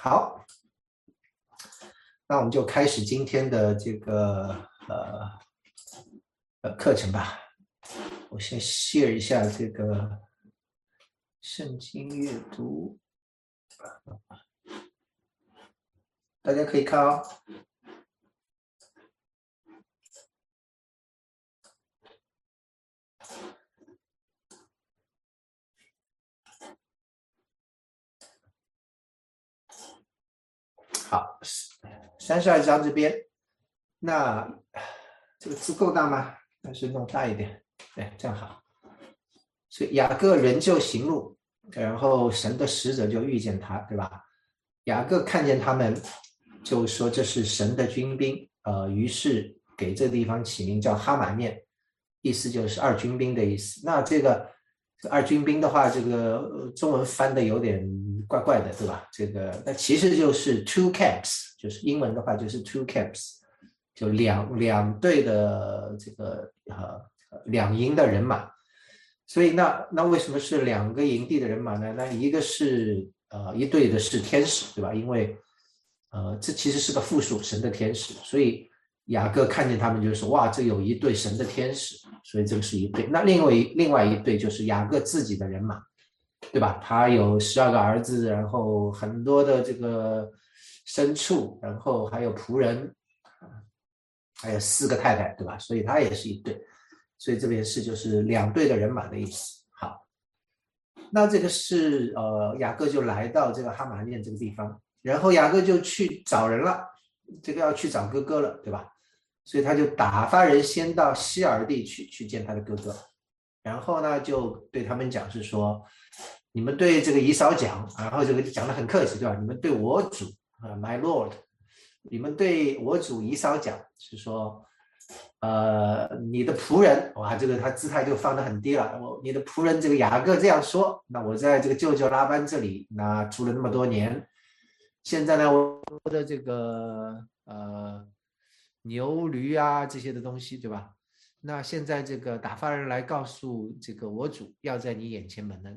好，那我们就开始今天的这个呃呃课程吧。我先 share 一下这个圣经阅读，大家可以看哦。好，三十二章这边，那这个字够大吗？还是弄大一点？对，这样好。所以雅各人就行路，然后神的使者就遇见他，对吧？雅各看见他们，就说这是神的军兵，呃，于是给这地方起名叫哈马面，意思就是二军兵的意思。那这个二军兵的话，这个中文翻的有点。怪怪的，对吧？这个那其实就是 two camps，就是英文的话就是 two camps，就两两队的这个呃两营的人马。所以那那为什么是两个营地的人马呢？那一个是呃一队的是天使，对吧？因为呃这其实是个复数，神的天使。所以雅各看见他们就说哇，这有一队神的天使，所以这个是一队。那另外一另外一队就是雅各自己的人马。对吧？他有十二个儿子，然后很多的这个牲畜，然后还有仆人，还有四个太太，对吧？所以他也是一对，所以这边是就是两队的人马的意思。好，那这个是呃雅各就来到这个哈马念这个地方，然后雅各就去找人了，这个要去找哥哥了，对吧？所以他就打发人先到希尔地去去见他的哥哥，然后呢就对他们讲是说。你们对这个姨嫂讲，然后这个讲的很客气，对吧？你们对我主啊，My Lord，你们对我主姨嫂讲，是说，呃，你的仆人，哇，这个他姿态就放得很低了。我你的仆人这个雅各这样说，那我在这个舅舅拉班这里，那住了那么多年，现在呢，我的这个呃牛驴啊这些的东西，对吧？那现在这个打发人来告诉这个我主，要在你眼前门呢。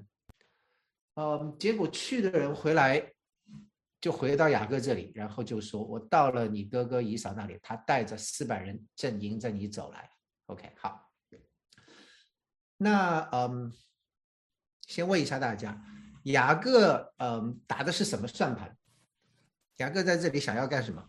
嗯，结果去的人回来，就回到雅各这里，然后就说：“我到了你哥哥以扫那里，他带着四百人正迎着你走来。” OK，好。那嗯，先问一下大家，雅各嗯打的是什么算盘？雅各在这里想要干什么？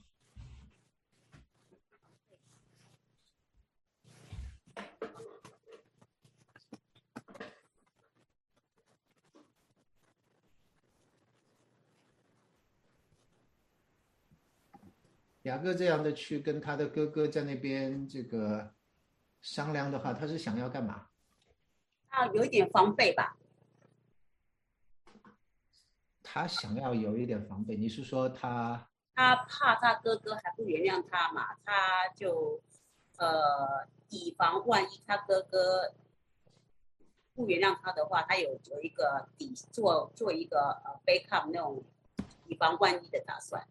雅各这样的去跟他的哥哥在那边这个商量的话，他是想要干嘛？啊，有一点防备吧。他想要有一点防备，你是说他？他怕他哥哥还不原谅他嘛？他就呃，以防万一他哥哥不原谅他的话，他有有一个底做做一个呃 backup 那种以防万一的打算。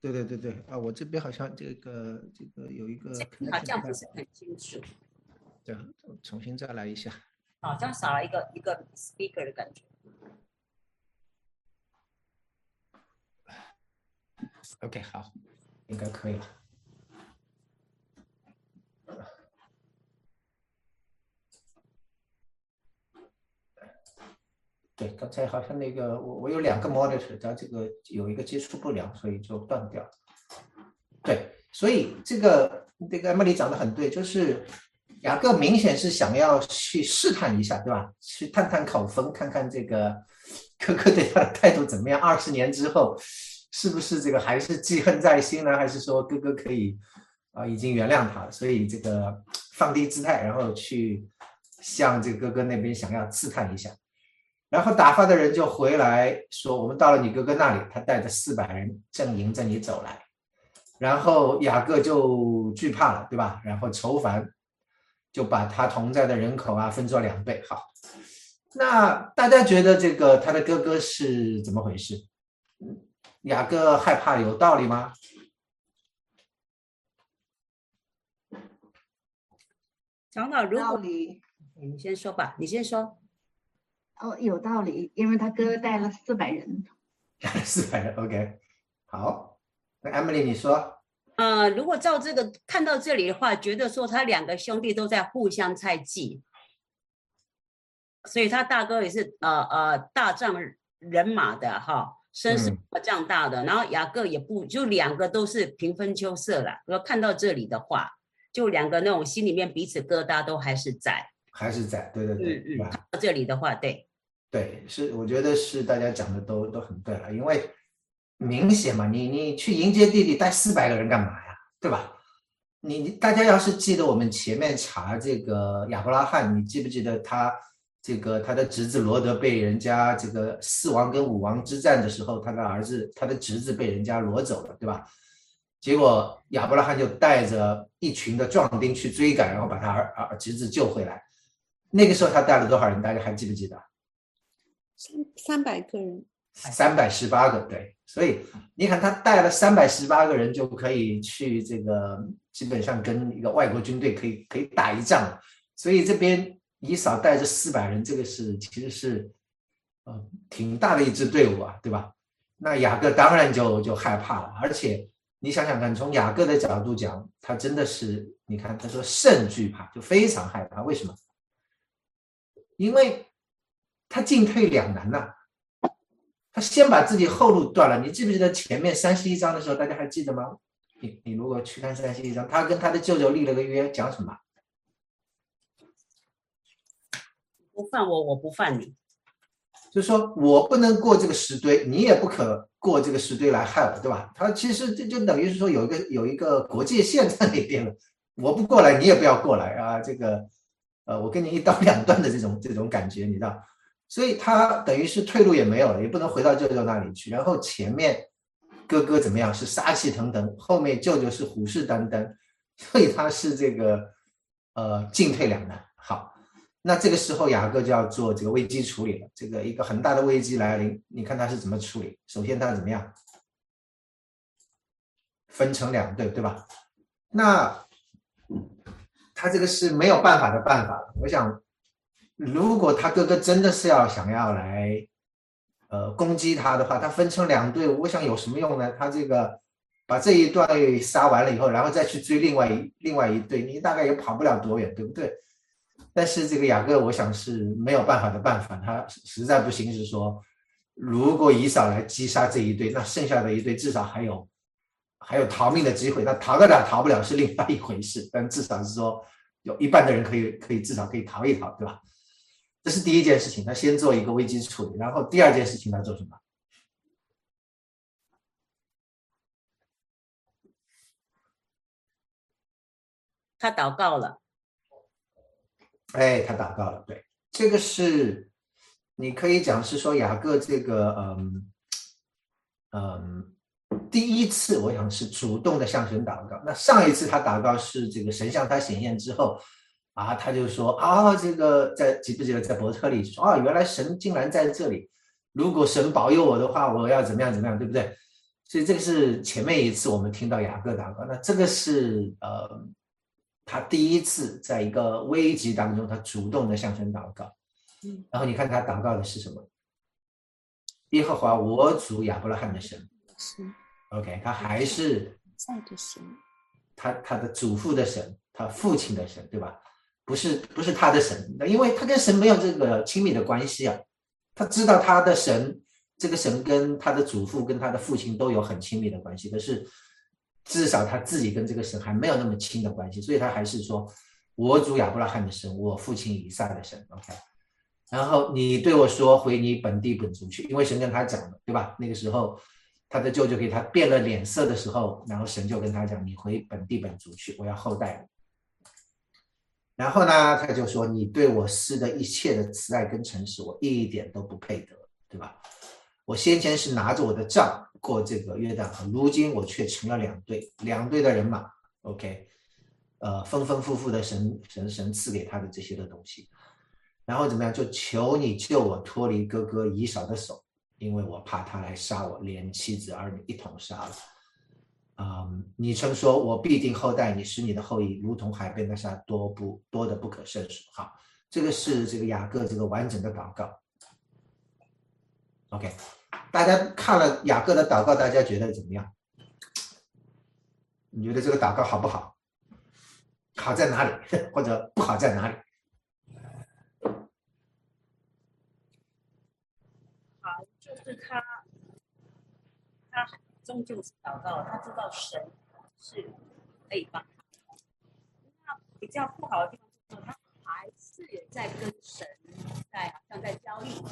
对对对对啊！我这边好像这个这个有一个好像不是很清楚。对，重新再来一下。好像少了一个一个 speaker 的感觉。OK，好，应该可以了。对，刚才好像那个我我有两个 monitor，它这个有一个接触不良，所以就断掉。对，所以这个这个 Emily 讲的很对，就是雅各明显是想要去试探一下，对吧？去探探口风，看看这个哥哥对他的态度怎么样。二十年之后，是不是这个还是记恨在心呢？还是说哥哥可以啊已经原谅他了？所以这个放低姿态，然后去向这个哥哥那边想要刺探一下。然后打发的人就回来说：“我们到了你哥哥那里，他带着四百人正迎着你走来。”然后雅各就惧怕了，对吧？然后愁烦，就把他同在的人口啊分作两倍。好，那大家觉得这个他的哥哥是怎么回事？雅各害怕有道理吗？长老，如果你你先说吧，你先说。哦，有道理，因为他哥带了四百人。杀 了四百人。OK，好，那 Emily 你说，呃，如果照这个看到这里的话，觉得说他两个兄弟都在互相猜忌，所以他大哥也是呃呃大丈人马的哈，声势嗯这样大的，然后雅各也不就两个都是平分秋色了。如果看到这里的话，就两个那种心里面彼此疙瘩都还是在。还是在？对对对，到这里的话，对，对，是我觉得是大家讲的都都很对了，因为明显嘛，你你去迎接弟弟带四百个人干嘛呀？对吧？你你大家要是记得我们前面查这个亚伯拉罕，你记不记得他这个他的侄子罗德被人家这个四王跟五王之战的时候，他的儿子他的侄子被人家掳走了，对吧？结果亚伯拉罕就带着一群的壮丁去追赶，然后把他儿儿侄子救回来。那个时候他带了多少人？大家还记不记得？三三百个人，三百十八个，对，所以你看他带了三百十八个人就可以去这个，基本上跟一个外国军队可以可以打一仗了。所以这边以扫带着四百人，这个是其实是呃挺大的一支队伍啊，对吧？那雅各当然就就害怕了，而且你想想看，从雅各的角度讲，他真的是，你看他说甚惧怕，就非常害怕，为什么？因为他进退两难呐、他先把自己后路断了。你记不记得前面三十一章的时候，大家还记得吗？你你如果去看三十一章，他跟他的舅舅立了个约，讲什么？不犯我，我不犯你。就是说我不能过这个石堆，你也不可过这个石堆来害我，对吧？他其实这就等于是说有一个有一个国界线在那边了，我不过来，你也不要过来啊，这个呃，我跟你一刀两断的这种这种感觉，你知道？所以他等于是退路也没有了，也不能回到舅舅那里去。然后前面哥哥怎么样是杀气腾腾，后面舅舅是虎视眈眈，所以他是这个呃进退两难。好，那这个时候雅各就要做这个危机处理了。这个一个很大的危机来临，你看他是怎么处理？首先他怎么样？分成两队，对吧？那他这个是没有办法的办法。我想，如果他哥哥真的是要想要来，呃，攻击他的话，他分成两队，我想有什么用呢？他这个把这一队杀完了以后，然后再去追另外一另外一队，你大概也跑不了多远，对不对？但是这个雅各，我想是没有办法的办法，他实在不行是说，如果以扫来击杀这一队，那剩下的一队至少还有还有逃命的机会。那逃得了逃不了是另外一回事，但至少是说有一半的人可以可以至少可以逃一逃，对吧？这是第一件事情，他先做一个危机处理，然后第二件事情他做什么？他祷告了，哎，他祷告了，对，这个是你可以讲是说雅各这个嗯嗯第一次，我想是主动的向神祷告。那上一次他祷告是这个神向他显现之后啊，他就说啊，这个在记不记得在伯特利说啊，原来神竟然在这里，如果神保佑我的话，我要怎么样怎么样，对不对？所以这个是前面一次我们听到雅各祷告，那这个是呃。他第一次在一个危机当中，他主动的向神祷告。嗯，然后你看他祷告的是什么？耶和华我主亚伯拉罕的神。是 OK，他还是在的神，他他的祖父的神，他父亲的神，对吧？不是不是他的神，那因为他跟神没有这个亲密的关系啊。他知道他的神，这个神跟他的祖父跟他的父亲都有很亲密的关系，可是。至少他自己跟这个神还没有那么亲的关系，所以他还是说：“我主亚伯拉罕的神，我父亲以撒的神。”OK，然后你对我说：“回你本地本族去。”因为神跟他讲了，对吧？那个时候他的舅舅给他变了脸色的时候，然后神就跟他讲：“你回本地本族去，我要后代。”然后呢，他就说：“你对我施的一切的慈爱跟诚实，我一点都不配得，对吧？我先前是拿着我的杖。”过这个约旦河，如今我却成了两队，两队的人马，OK，呃，丰丰富富的神神神赐给他的这些的东西，然后怎么样？就求你救我脱离哥哥以扫的手，因为我怕他来杀我，连妻子儿女一同杀了。嗯，你曾说我必定后代你，使你的后裔如同海边的沙，多不多的不可胜数。好，这个是这个雅各这个完整的祷告。OK。大家看了雅各的祷告，大家觉得怎么样？你觉得这个祷告好不好？好在哪里，或者不好在哪里？好，就是他，他终究是祷告，他知道神是可以帮他。那比较不好的地方就是他还是在跟神在好像在交易。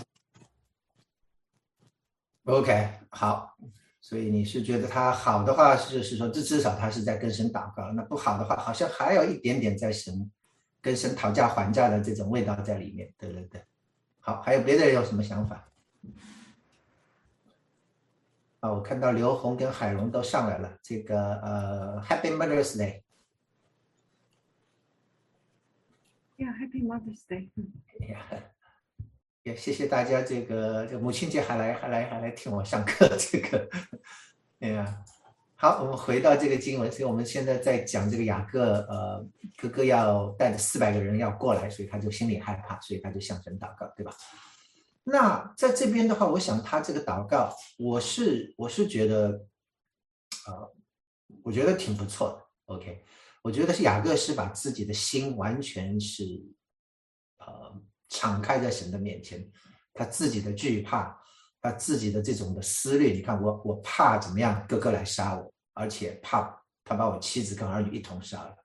OK，好，所以你是觉得他好的话是是说，这至少他是在跟神祷告；那不好的话，好像还有一点点在神跟神讨价还价的这种味道在里面。对对对，好，还有别的人有什么想法？啊，我看到刘红跟海龙都上来了，这个呃，Happy Mother's Day。Yeah, Happy Mother's Day. 哎呀，也谢谢大家，这个这母亲节还来还来还来听我上课，这个，哎呀，好，我们回到这个经文，所以我们现在在讲这个雅各，呃，哥哥要带着四百个人要过来，所以他就心里害怕，所以他就向神祷告，对吧？那在这边的话，我想他这个祷告，我是我是觉得，呃，我觉得挺不错的。OK，我觉得是雅各是把自己的心完全是，呃，敞开在神的面前，他自己的惧怕，他自己的这种的思虑，你看我我怕怎么样，哥哥来杀我，而且怕他把我妻子跟儿女一同杀了。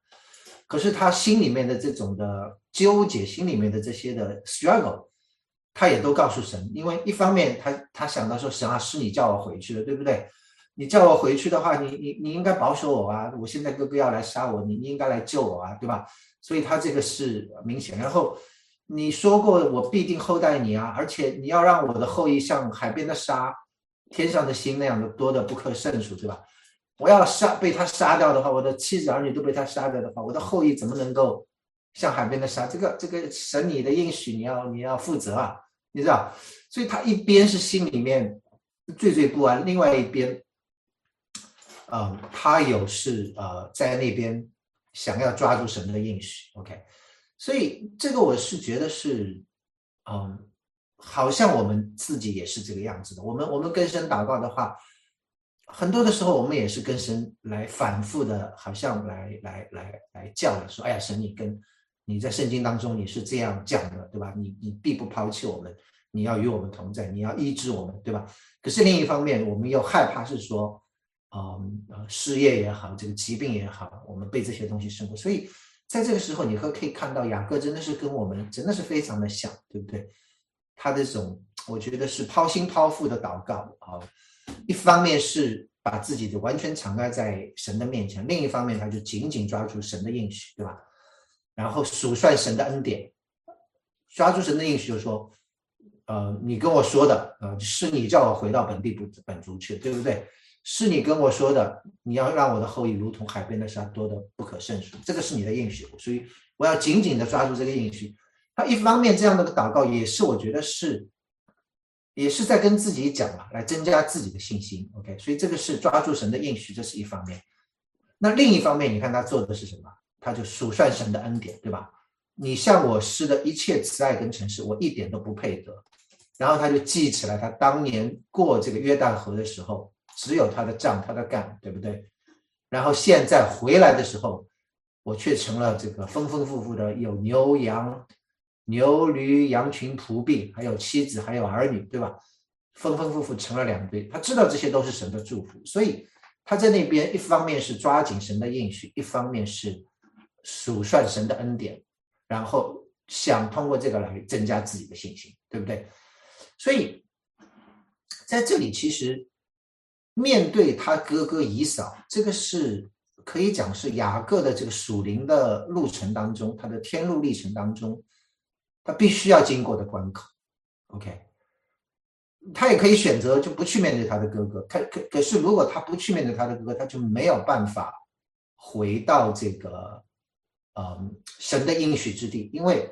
可是他心里面的这种的纠结，心里面的这些的 struggle。他也都告诉神，因为一方面他他想到说神啊，是你叫我回去的，对不对？你叫我回去的话，你你你应该保守我啊！我现在哥哥要来杀我，你你应该来救我啊，对吧？所以他这个是明显。然后你说过我必定厚待你啊，而且你要让我的后裔像海边的沙、天上的星那样的多的不可胜数，对吧？我要杀被他杀掉的话，我的妻子儿女都被他杀掉的话，我的后裔怎么能够像海边的沙？这个这个神你的应许，你要你要负责啊！你知道，所以他一边是心里面惴惴不安，另外一边，嗯，他有是呃在那边想要抓住神的应许，OK，所以这个我是觉得是，嗯，好像我们自己也是这个样子的。我们我们跟神祷告的话，很多的时候我们也是跟神来反复的，好像来来来来叫你说，哎呀，神你跟。你在圣经当中你是这样讲的，对吧？你你必不抛弃我们，你要与我们同在，你要医治我们，对吧？可是另一方面，我们又害怕是说，嗯呃，失业也好，这个疾病也好，我们被这些东西胜过。所以在这个时候，你会可以看到雅各真的是跟我们真的是非常的像，对不对？他这种我觉得是抛心抛腹的祷告啊，一方面是把自己的完全敞开在神的面前，另一方面他就紧紧抓住神的应许，对吧？然后数算神的恩典，抓住神的应许，就说，呃，你跟我说的，呃，是你叫我回到本地本本族去，对不对？是你跟我说的，你要让我的后裔如同海边的沙，多的不可胜数，这个是你的应许，所以我要紧紧的抓住这个应许。他一方面这样的祷告，也是我觉得是，也是在跟自己讲嘛，来增加自己的信心。OK，所以这个是抓住神的应许，这是一方面。那另一方面，你看他做的是什么？他就数算神的恩典，对吧？你向我施的一切慈爱跟诚实，我一点都不配得。然后他就记起来，他当年过这个约旦河的时候，只有他的杖，他的杆，对不对？然后现在回来的时候，我却成了这个丰丰富富的，有牛羊、牛驴、羊群、仆婢，还有妻子，还有儿女，对吧？丰丰富富成了两堆。他知道这些都是神的祝福，所以他在那边一方面是抓紧神的应许，一方面是。数算神的恩典，然后想通过这个来增加自己的信心，对不对？所以在这里，其实面对他哥哥以扫，这个是可以讲是雅各的这个属灵的路程当中，他的天路历程当中，他必须要经过的关口。OK，他也可以选择就不去面对他的哥哥，可可可是如果他不去面对他的哥哥，他就没有办法回到这个。嗯，神的应许之地，因为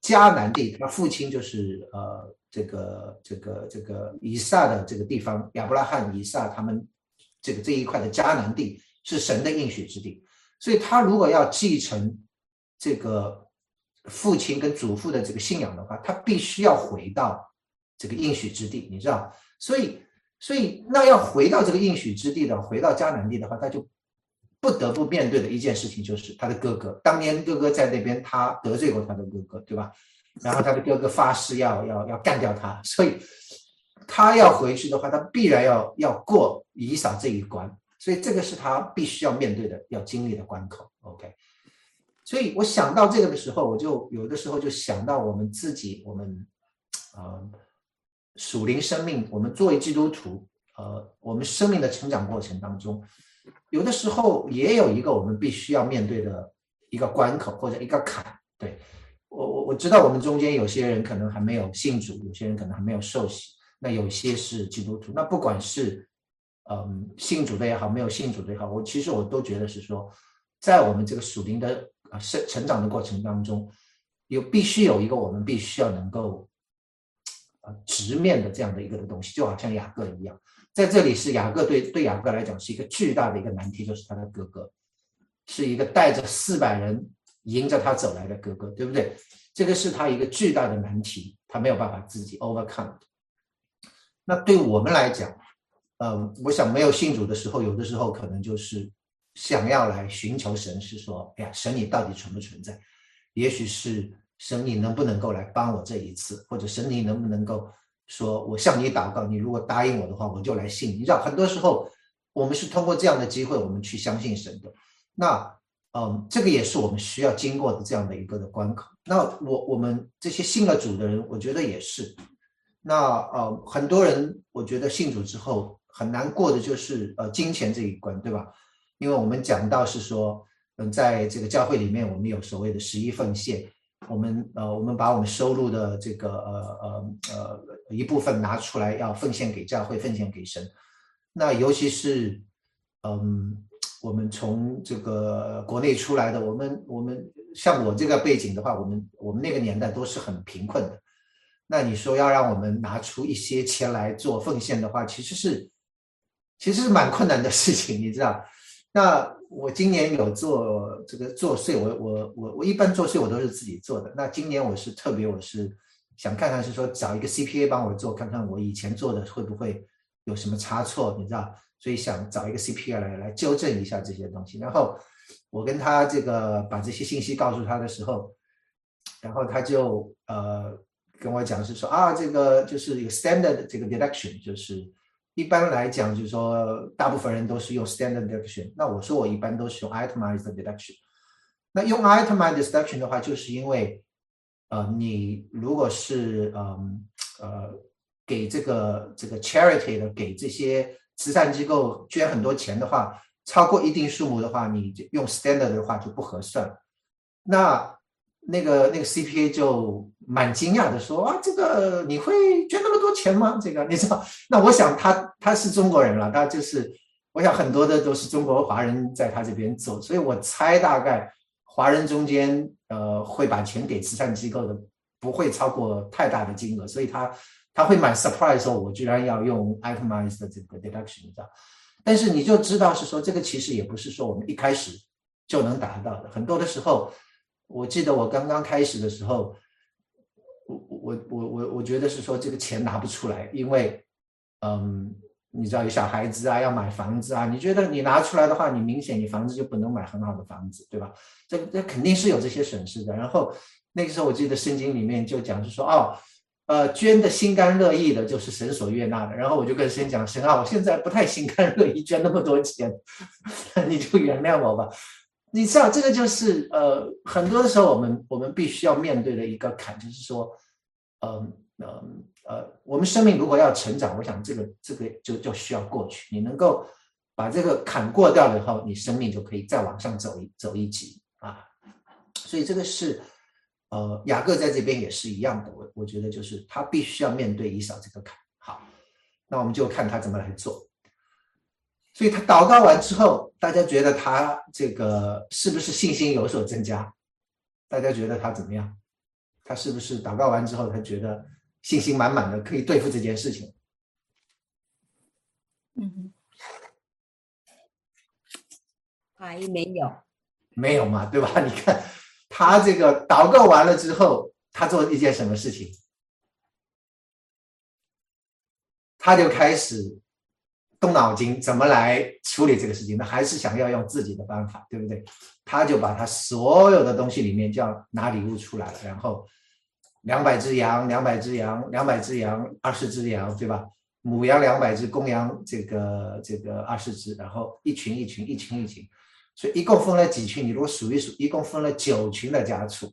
迦南地，他父亲就是呃，这个这个这个以撒的这个地方，亚伯拉罕、以撒他们这个这一块的迦南地是神的应许之地，所以他如果要继承这个父亲跟祖父的这个信仰的话，他必须要回到这个应许之地，你知道，所以所以那要回到这个应许之地的，回到迦南地的话，他就不得不面对的一件事情就是他的哥哥，当年哥哥在那边他得罪过他的哥哥，对吧？然后他的哥哥发誓要要要干掉他，所以他要回去的话，他必然要要过以扫这一关，所以这个是他必须要面对的、要经历的关口。OK，所以我想到这个的时候，我就有的时候就想到我们自己，我们呃属灵生命，我们作为基督徒，呃，我们生命的成长过程当中，有的时候也有一个我们必须要面对的一个关口或者一个坎，对。我我我知道我们中间有些人可能还没有信主，有些人可能还没有受洗，那有些是基督徒。那不管是嗯信主的也好，没有信主的也好，我其实我都觉得是说，在我们这个属灵的啊成成长的过程当中，有必须有一个我们必须要能够呃直面的这样的一个的东西，就好像雅各一样，在这里是雅各对对雅各来讲是一个巨大的一个难题，就是他的哥哥是一个带着四百人。迎着他走来的哥哥，对不对？这个是他一个巨大的难题，他没有办法自己 overcome。那对我们来讲，嗯，我想没有信主的时候，有的时候可能就是想要来寻求神，是说，哎呀，神你到底存不存在？也许是神你能不能够来帮我这一次，或者神你能不能够说我向你祷告，你如果答应我的话，我就来信。你知道，很多时候我们是通过这样的机会，我们去相信神的。那。嗯，这个也是我们需要经过的这样的一个的关口。那我我们这些信了主的人，我觉得也是。那呃，很多人我觉得信主之后很难过的就是呃金钱这一关，对吧？因为我们讲到是说，嗯，在这个教会里面，我们有所谓的十一奉献，我们呃我们把我们收入的这个呃呃呃一部分拿出来要奉献给教会，奉献给神。那尤其是嗯。我们从这个国内出来的，我们我们像我这个背景的话，我们我们那个年代都是很贫困的。那你说要让我们拿出一些钱来做奉献的话，其实是其实是蛮困难的事情，你知道？那我今年有做这个做税，我我我我一般做税我都是自己做的。那今年我是特别，我是想看看是说找一个 CPA 帮我做，看看我以前做的会不会有什么差错，你知道？所以想找一个 CPA 来来纠正一下这些东西，然后我跟他这个把这些信息告诉他的时候，然后他就呃跟我讲是说啊，这个就是一个 standard 这个 deduction，就是一般来讲就是说大部分人都是用 standard deduction，那我说我一般都是用 itemized deduction。那用 itemized deduction 的话，就是因为呃你如果是嗯呃给这个这个 charity 的给这些。慈善机构捐很多钱的话，超过一定数目的话，你用 standard 的话就不合算。那那个那个 CPA 就蛮惊讶的说啊，这个你会捐那么多钱吗？这个你知道？那我想他他是中国人了，他就是我想很多的都是中国华人在他这边做，所以我猜大概华人中间呃会把钱给慈善机构的不会超过太大的金额，所以他。他会蛮 surprise 说，我居然要用 itemized 的这个 deduction，你知道？但是你就知道是说，这个其实也不是说我们一开始就能达到的。很多的时候，我记得我刚刚开始的时候，我我我我我觉得是说这个钱拿不出来，因为，嗯，你知道有小孩子啊，要买房子啊，你觉得你拿出来的话，你明显你房子就不能买很好的房子，对吧？这这肯定是有这些损失的。然后那个时候我记得圣经里面就讲是说，哦。呃，捐的心甘乐意的，就是神所悦纳的。然后我就跟神讲：“神啊，我现在不太心甘乐意捐那么多钱，你就原谅我吧。”你知道，这个就是呃，很多的时候我们我们必须要面对的一个坎，就是说，嗯嗯呃，我们生命如果要成长，我想这个这个就就需要过去。你能够把这个坎过掉了以后，你生命就可以再往上走一走一级啊。所以这个是。呃，雅各在这边也是一样的，我我觉得就是他必须要面对以扫这个坎。好，那我们就看他怎么来做。所以他祷告完之后，大家觉得他这个是不是信心有所增加？大家觉得他怎么样？他是不是祷告完之后，他觉得信心满满的，可以对付这件事情？嗯，还没有，没有嘛，对吧？你看。他这个祷告完了之后，他做一件什么事情？他就开始动脑筋，怎么来处理这个事情？那还是想要用自己的办法，对不对？他就把他所有的东西里面就要拿礼物出来了，然后两百只羊，两百只羊，两百只羊，二十只羊，对吧？母羊两百只，公羊这个这个二十只，然后一群一群，一群一群，所以一共分了几群？你如果数一数，一共分了九群的家畜。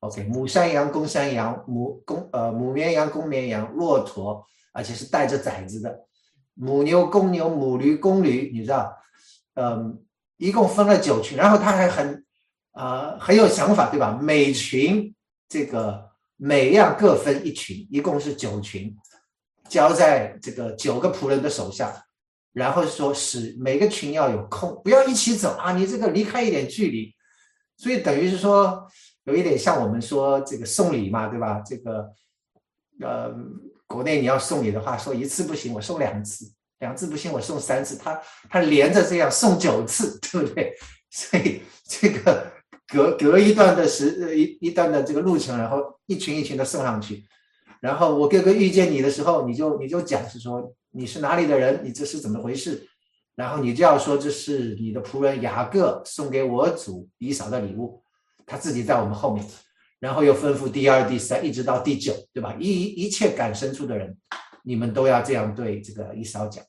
OK，母山羊、公山羊、母公呃母绵羊、公绵羊、骆驼，而且是带着崽子的，母牛、公牛、母驴、公驴，你知道，嗯。一共分了九群，然后他还很，呃，很有想法，对吧？每群这个每样各分一群，一共是九群，交在这个九个仆人的手下，然后说使每个群要有空，不要一起走啊，你这个离开一点距离，所以等于是说有一点像我们说这个送礼嘛，对吧？这个，呃，国内你要送礼的话，说一次不行，我送两次。两次不行，我送三次，他他连着这样送九次，对不对？所以这个隔隔一段的时一一段的这个路程，然后一群一群的送上去，然后我哥哥遇见你的时候，你就你就讲是说你是哪里的人，你这是怎么回事？然后你就要说这是你的仆人雅各送给我主以扫的礼物，他自己在我们后面，然后又吩咐第二、第三，一直到第九，对吧？一一切赶牲畜的人。你们都要这样对这个伊扫讲，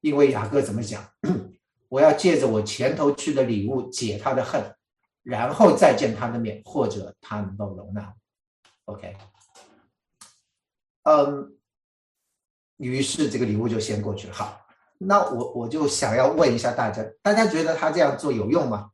因为雅各怎么讲？我要借着我前头去的礼物解他的恨，然后再见他的面，或者他能够容纳。OK，嗯，于是这个礼物就先过去了。好，那我我就想要问一下大家，大家觉得他这样做有用吗？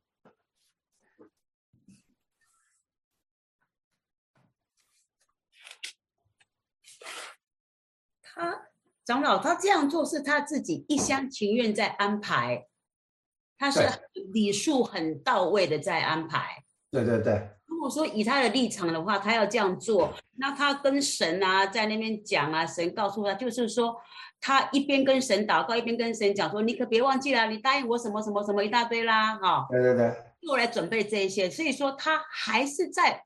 长老，他这样做是他自己一厢情愿在安排，他是礼数很到位的在安排。对对对。如果说以他的立场的话，他要这样做，那他跟神啊在那边讲啊，神告诉他，就是说他一边跟神祷告，一边跟神讲说，你可别忘记了，你答应我什么什么什么一大堆啦，哈。对对对。又来准备这一些，所以说他还是在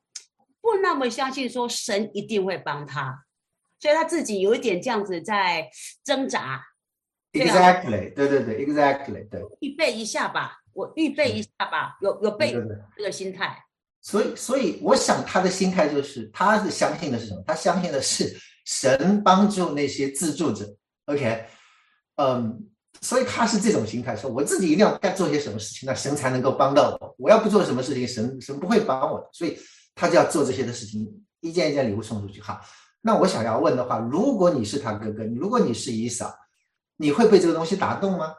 不那么相信说神一定会帮他。所以他自己有一点这样子在挣扎，exactly，对对对，exactly，对，预备一下吧，我预备一下吧，有有备这个心态。所以，所以我想他的心态就是，他是相信的是什么？他相信的是神帮助那些自助者。OK，嗯，所以他是这种心态，说我自己一定要该做些什么事情，那神才能够帮到我。我要不做什么事情，神神不会帮我的，所以他就要做这些的事情，一件一件礼物送出去。好。那我想要问的话，如果你是他哥哥，如果你是姨嫂，你会被这个东西打动吗？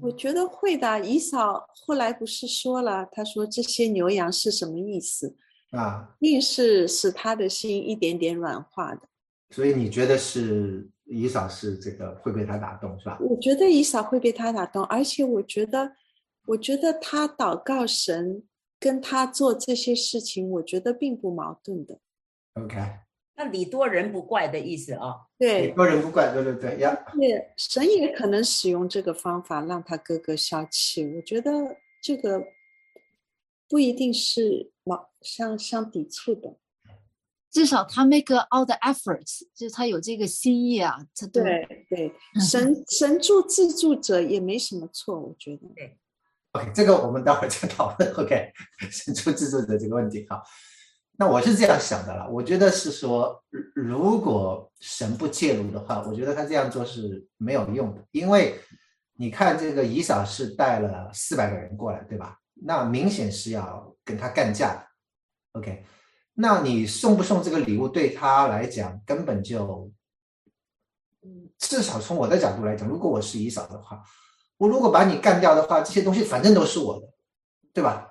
我觉得会的。姨嫂后来不是说了，他说这些牛羊是什么意思啊？硬是使他的心一点点软化的。所以你觉得是姨嫂是这个会被他打动，是吧？我觉得姨嫂会被他打动，而且我觉得，我觉得他祷告神。跟他做这些事情，我觉得并不矛盾的。OK，那礼多人不怪的意思啊？对，礼多人不怪，对对对呀。也神也可能使用这个方法让他哥哥消气。我觉得这个不一定是矛相相抵触的，至少他 make all the efforts，就是他有这个心意啊。他对对，神神助自助者也没什么错，我觉得。对。OK，这个我们待会儿再讨论。OK，神出制作者这个问题，哈，那我是这样想的了。我觉得是说，如果神不介入的话，我觉得他这样做是没有用的。因为你看，这个以扫是带了四百个人过来，对吧？那明显是要跟他干架的。OK，那你送不送这个礼物，对他来讲根本就，至少从我的角度来讲，如果我是以扫的话。我如果把你干掉的话，这些东西反正都是我的，对吧？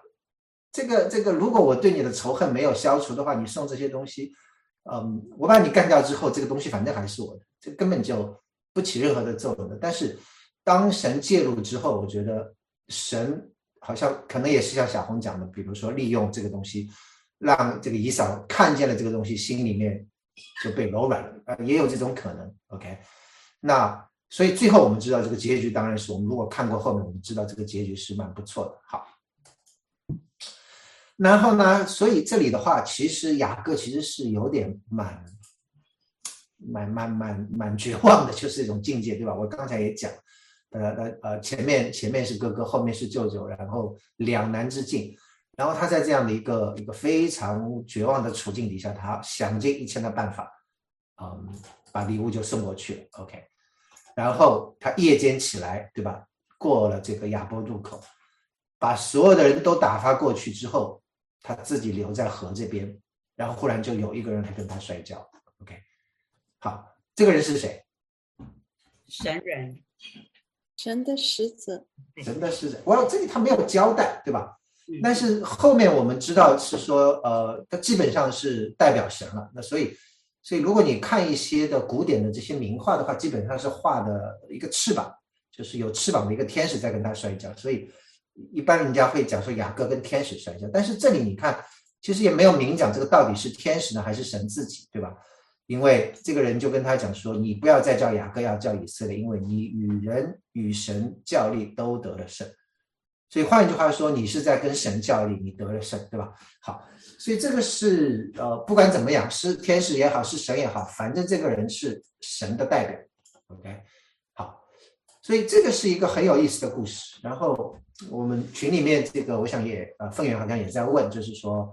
这个这个，如果我对你的仇恨没有消除的话，你送这些东西，嗯，我把你干掉之后，这个东西反正还是我的，这根本就不起任何的作用的。但是当神介入之后，我觉得神好像可能也是像小红讲的，比如说利用这个东西，让这个姨嫂看见了这个东西，心里面就被柔软了啊，也有这种可能。OK，那。所以最后我们知道这个结局，当然是我们如果看过后面，我们知道这个结局是蛮不错的。好，然后呢，所以这里的话，其实雅各其实是有点蛮蛮蛮蛮蛮绝望的，就是一种境界，对吧？我刚才也讲，呃呃呃，前面前面是哥哥，后面是舅舅，然后两难之境，然后他在这样的一个一个非常绝望的处境底下，他想尽一切的办法，嗯，把礼物就送过去了，OK，然后他夜间起来，对吧？过了这个亚波渡口，把所有的人都打发过去之后，他自己留在河这边，然后忽然就有一个人来跟他摔跤，OK，好，这个人是谁？神人，神的使者，神的使者。我这里他没有交代，对吧？嗯但是后面我们知道是说，呃，他基本上是代表神了。那所以，所以如果你看一些的古典的这些名画的话，基本上是画的一个翅膀，就是有翅膀的一个天使在跟他摔跤。所以一般人家会讲说雅各跟天使摔跤，但是这里你看，其实也没有明讲这个到底是天使呢还是神自己，对吧？因为这个人就跟他讲说，你不要再叫雅各，要叫以色列，因为你与人与神较力都得了胜。所以换一句话说，你是在跟神较力，你得了胜，对吧？好，所以这个是呃，不管怎么样，是天使也好，是神也好，反正这个人是神的代表。OK，好，所以这个是一个很有意思的故事。然后我们群里面这个，我想也呃，凤元好像也在问，就是说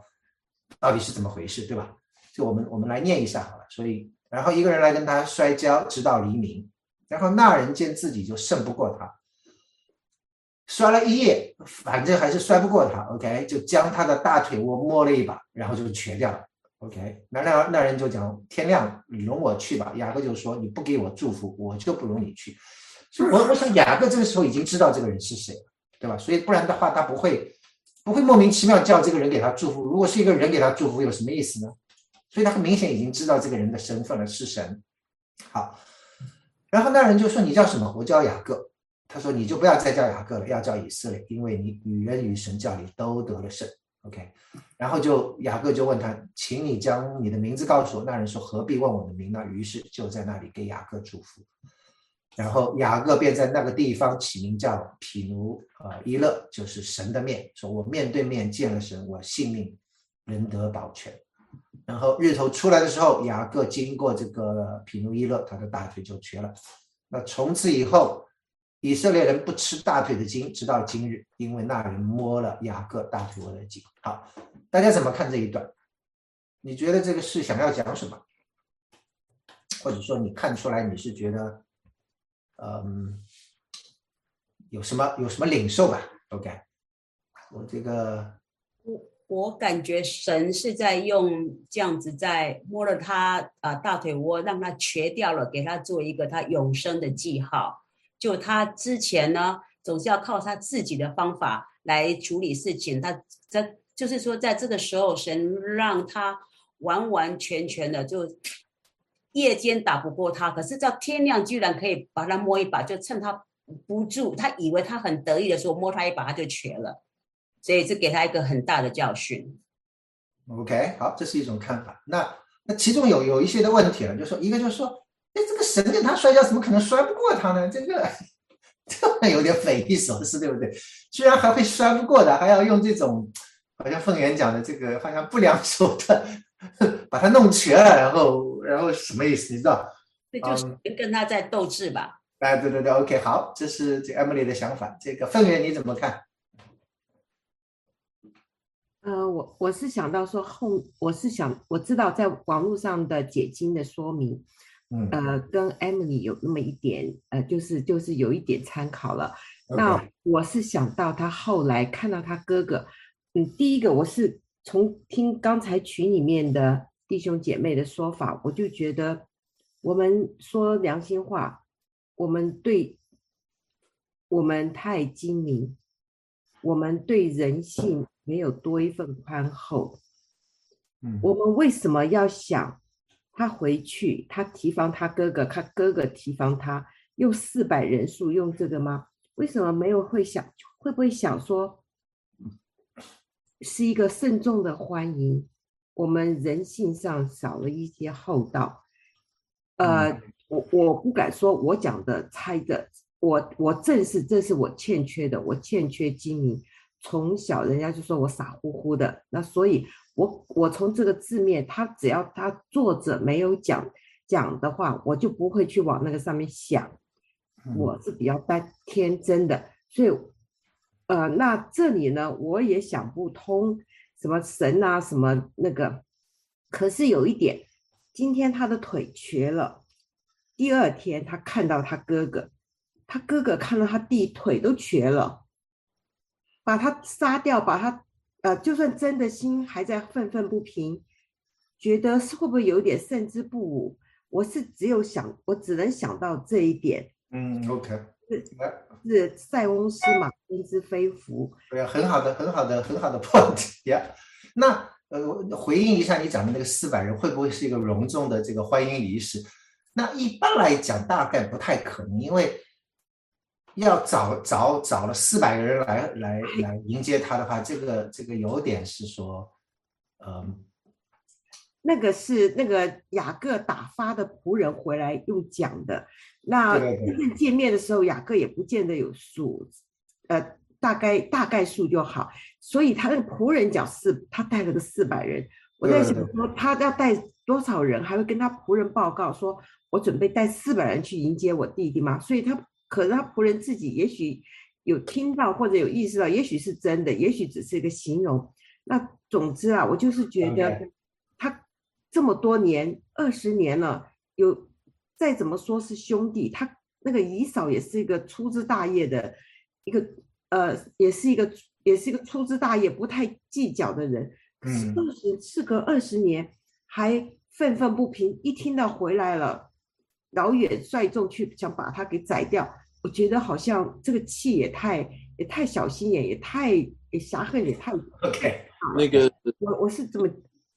到底是怎么回事，对吧？就我们我们来念一下好了。所以，然后一个人来跟他摔跤，直到黎明。然后那人见自己就胜不过他，摔了一夜，反正还是摔不过他。OK，就将他的大腿窝摸了一把，然后就瘸掉了。OK，那那那人就讲天亮，你容我去吧。雅各就说你不给我祝福，我就不容你去。我我想雅各这个时候已经知道这个人是谁了，对吧？所以不然的话他不会不会莫名其妙叫这个人给他祝福。如果是一个人给他祝福，有什么意思呢？所以他很明显已经知道这个人的身份了，是神。好，然后那人就说你叫什么？我叫雅各。他说你就不要再叫雅各了，要叫以色列，因为你与人与神教里都得了胜。OK，然后就雅各就问他，请你将你的名字告诉我。那人说何必问我的名呢？于是就在那里给雅各祝福。然后雅各便在那个地方起名叫毗努呃伊勒，就是神的面，说我面对面见了神，我性命仍得保全。然后日头出来的时候，雅各经过这个毗努伊勒，他的大腿就瘸了。那从此以后，以色列人不吃大腿的筋，直到今日，因为那人摸了雅各大腿窝的筋。好，大家怎么看这一段？你觉得这个是想要讲什么？或者说你看出来你是觉得，嗯，有什么有什么领受吧？OK，我这个我我感觉神是在用这样子在摸了他啊、大腿窝，让他瘸掉了，给他做一个他永生的记号。就他之前呢，总是要靠他自己的方法来处理事情。他在就是说，在这个时候，神让他完完全全的就夜间打不过他，可是到天亮居然可以把他摸一把，就趁他不住，他以为他很得意的时候摸他一把，他就瘸了。所以这给他一个很大的教训。OK，好，这是一种看法。那那其中有有一些的问题了，就说一个就是说，哎，这个神跟他摔跤，怎么可能摔不过他呢？这个这有点匪夷所思，对不对？居然还会摔不过的，还要用这种好像凤元讲的这个好像不良手段把他弄瘸了，然后然后什么意思？你知道？这就是跟他在斗智吧。哎，对对对，OK，好，这是这 Emily 的想法。这个凤元你怎么看？呃，我我是想到说后，我是想我知道在网络上的解经的说明，嗯呃，跟 Emily 有那么一点，呃，就是就是有一点参考了。那我是想到他后来看到他哥哥，嗯，第一个我是从听刚才群里面的弟兄姐妹的说法，我就觉得我们说良心话，我们对我们太精明，我们对人性没有多一份宽厚。嗯我们为什么要想他回去？他提防他哥哥，他哥哥提防他，用四百人数用这个吗？为什么没有会想？会不会想说，是一个慎重的欢迎？我们人性上少了一些厚道。呃，我我不敢说，我讲的猜的，我我正是这是我欠缺的，我欠缺精明。从小人家就说我傻乎乎的，那所以我我从这个字面，他只要他作者没有讲讲的话，我就不会去往那个上面想。嗯我是比较单天真的，所以，呃，那这里呢，我也想不通什么神啊，什么那个。可是有一点，今天他的腿瘸了，第二天他看到他哥哥，他哥哥看到他弟腿都瘸了，把他杀掉，把他呃，就算真的心还在愤愤不平，觉得是会不会有点胜之不武？我是只有想，我只能想到这一点。嗯，OK，是是塞翁失马，焉知非福。对，很好的，很好的，很好的 point 呀。那呃，回应一下你讲的那个四百人，会不会是一个隆重的这个欢迎仪式？那一般来讲，大概不太可能，因为要找找找了四百个人来来来迎接他的话，这个这个有点是说，嗯，那个是那个雅各打发的仆人回来用讲的。那见面的时候，雅各也不见得有数，呃，大概大概数就好。所以他那个仆人讲四，他带了个四百人。我在想说，他要带多少人，还会跟他仆人报告说，我准备带四百人去迎接我弟弟吗？所以他可是他仆人自己也许有听到或者有意识到，也许是真的，也许只是一个形容。那总之啊，我就是觉得他这么多年，二十年了，有再怎么说是兄弟，他那个姨嫂也是一个粗枝大叶的一个呃，也是一个也是一个粗枝大叶、不太计较的人。嗯二十事隔二十年，还愤愤不平，一听到回来了，老远率众去想把他给宰掉，我觉得好像这个气也太也太小心眼，也太也侠恨也太 OK 那个我我是这么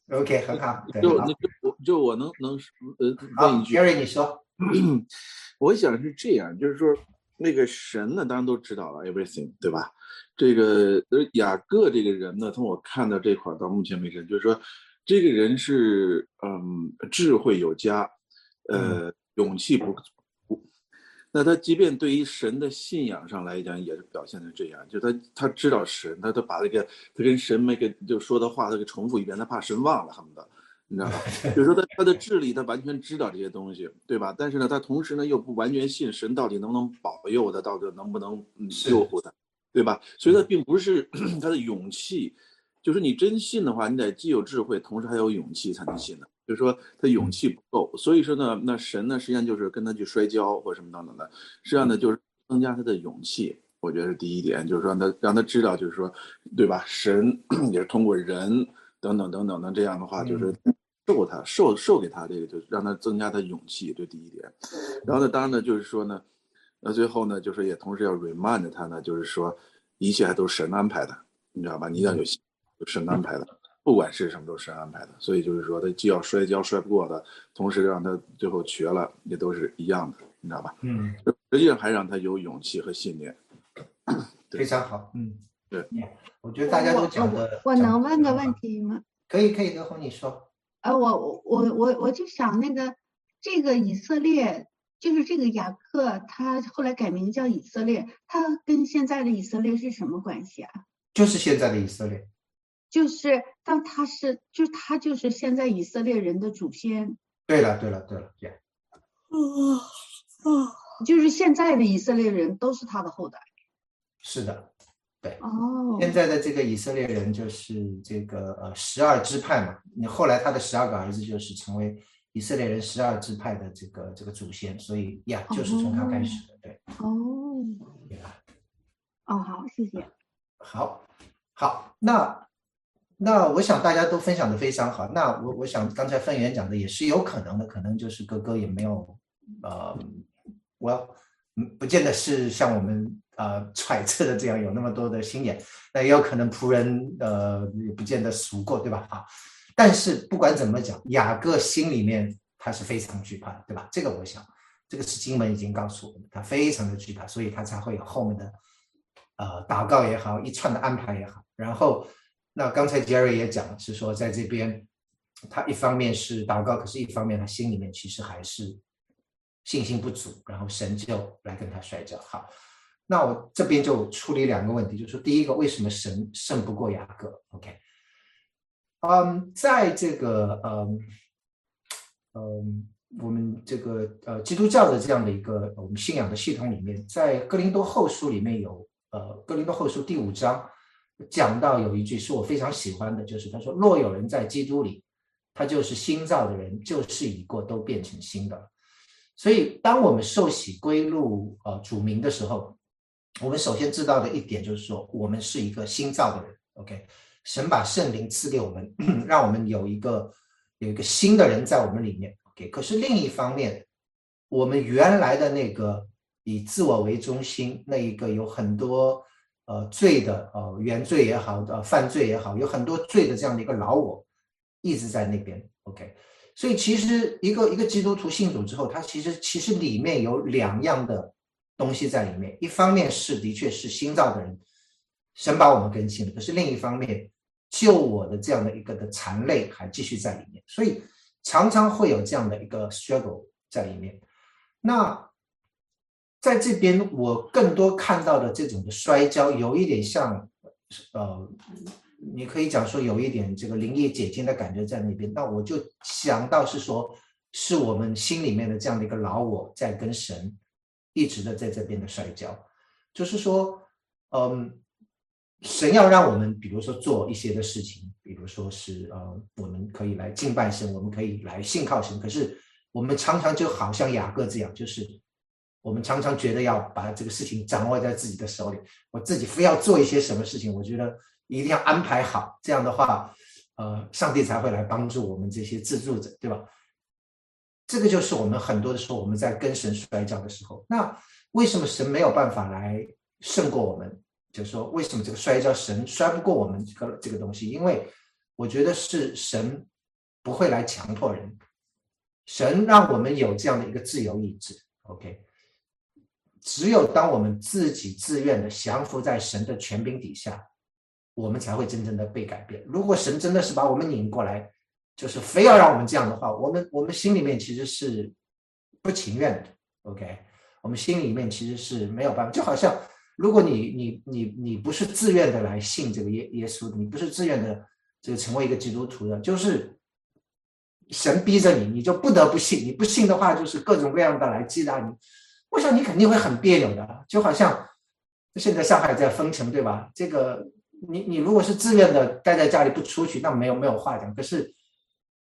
OK 很好，就那，个我就我能能呃问一句，，Gary 你说，我想是这样，就是说那个神呢，当然都知道了 everything，对吧？这个呃雅各这个人呢，从我看到这块儿到目前为止，就是说这个人是嗯智慧有加，呃勇气不不。那他即便对于神的信仰上来讲，也是表现的这样，就他他知道神，他他把那个他跟神那个就说的话，他给重复一遍，他怕神忘了，恨不得。你知道吧？就是说他他的智力，他完全知道这些东西，对吧？但是呢，他同时呢又不完全信神到底能不能保佑他，到底能不能救护他，对吧？所以他并不是 他的勇气，就是你真信的话，你得既有智慧，同时还有勇气才能信的。就是说他勇气不够，所以说呢，那神呢实际上就是跟他去摔跤或什么等等的，实际上呢就是增加他的勇气。我觉得是第一点，就是说他让他知道，就是说，对吧？神 也是通过人等等等等的这样的话，就是授他授授给他这个，就是让他增加他勇气，这第一点。然后呢，当然呢，就是说呢，那最后呢，就是也同时要 remind 他呢，就是说一切还都是神安排的，你知道吧？你要有信，就神安排的，不管是什么都是神安排的。所以就是说，他既要摔跤摔不过的，同时让他最后瘸了，也都是一样的，你知道吧？嗯，实际上还让他有勇气和信念。非常好，嗯，对，我觉得大家都讲的，我能问个问题吗？可以可以，德宏你说，呃，我我我我就想那个这个以色列，就是这个雅克，他后来改名叫以色列，他跟现在的以色列是什么关系啊？就是现在的以色列，就是但他是，就他就是现在以色列人的祖先，对了对了对了，对，就是现在的以色列人都是他的后代。是的，对。哦，现在的这个以色列人就是这个呃十二支派嘛，你后来他的十二个儿子就是成为以色列人十二支派的这个这个祖先，所以呀，就是从他开始的，对，哦，对吧？哦，好，谢谢。好，好，那那我想大家都分享的非常好。那我我想刚才范源讲的也是有可能的，可能就是哥哥也没有，呃，我嗯不见得是像我们呃揣测的这样有那么多的心眼，那也有可能仆人呃也不见得熟过，对吧？啊，但是不管怎么讲，雅各心里面他是非常惧怕的，对吧？这个我想，这个是经文已经告诉我们，他非常的惧怕，所以他才会有后面的。呃，祷告也好，一串的安排也好，然后那刚才 Jerry 也讲是说，在这边他一方面是祷告，可是一方面他心里面其实还是信心不足，然后神就来跟他摔跤。好，那我这边就处理两个问题，就是说第一个，为什么神胜不过雅各？OK，嗯，在这个嗯嗯我们这个呃基督教的这样的一个我们信仰的系统里面，在哥林多后书里面有呃哥林多后书第五章讲到有一句是我非常喜欢的，就是他说若有人在基督里，他就是新造的人，旧事已过，都变成新的了。所以当我们受洗归入呃主名的时候，我们首先知道的一点就是说，我们是一个新造的人。OK，神把圣灵赐给我们，让我们有一个有一个新的人在我们里面。OK，可是另一方面，我们原来的那个以自我为中心，那一个有很多呃罪的呃原罪也好，呃犯罪也好，有很多罪的这样的一个老我，一直在那边。OK，所以其实一个一个基督徒信主之后，他其实其实里面有两样的东西在里面，一方面是的确是新造的人，神把我们更新了，可是另一方面救我的这样的一个的残类还继续在里面，所以。常常会有这样的一个 struggle 在里面。那在这边，我更多看到的这种的摔跤，有一点像，呃，你可以讲说有一点这个灵异解经的感觉在那边。那我就想到是说，是我们心里面的这样的一个老我在跟神一直的在这边的摔跤，就是说，嗯。神要让我们，比如说做一些的事情，比如说是呃，我们可以来敬拜神，我们可以来信靠神。可是我们常常就好像雅各这样，就是我们常常觉得要把这个事情掌握在自己的手里，我自己非要做一些什么事情，我觉得一定要安排好，这样的话，呃，上帝才会来帮助我们这些自助者，对吧？这个就是我们很多的时候我们在跟神摔跤的时候，那为什么神没有办法来胜过我们？就是说，为什么这个摔跤神摔不过我们这个这个东西？因为我觉得是神不会来强迫人，神让我们有这样的一个自由意志。OK，只有当我们自己自愿的降服在神的权柄底下，我们才会真正的被改变。如果神真的是把我们拧过来，就是非要让我们这样的话，我们我们心里面其实是不情愿的。OK，我们心里面其实是没有办法，就好像。如果你你你你不是自愿的来信这个耶耶稣，你不是自愿的这个成为一个基督徒的，就是神逼着你，你就不得不信。你不信的话，就是各种各样的来击打你。我想你肯定会很别扭的，就好像现在上海在封城，对吧？这个你你如果是自愿的待在家里不出去，那没有没有话讲。可是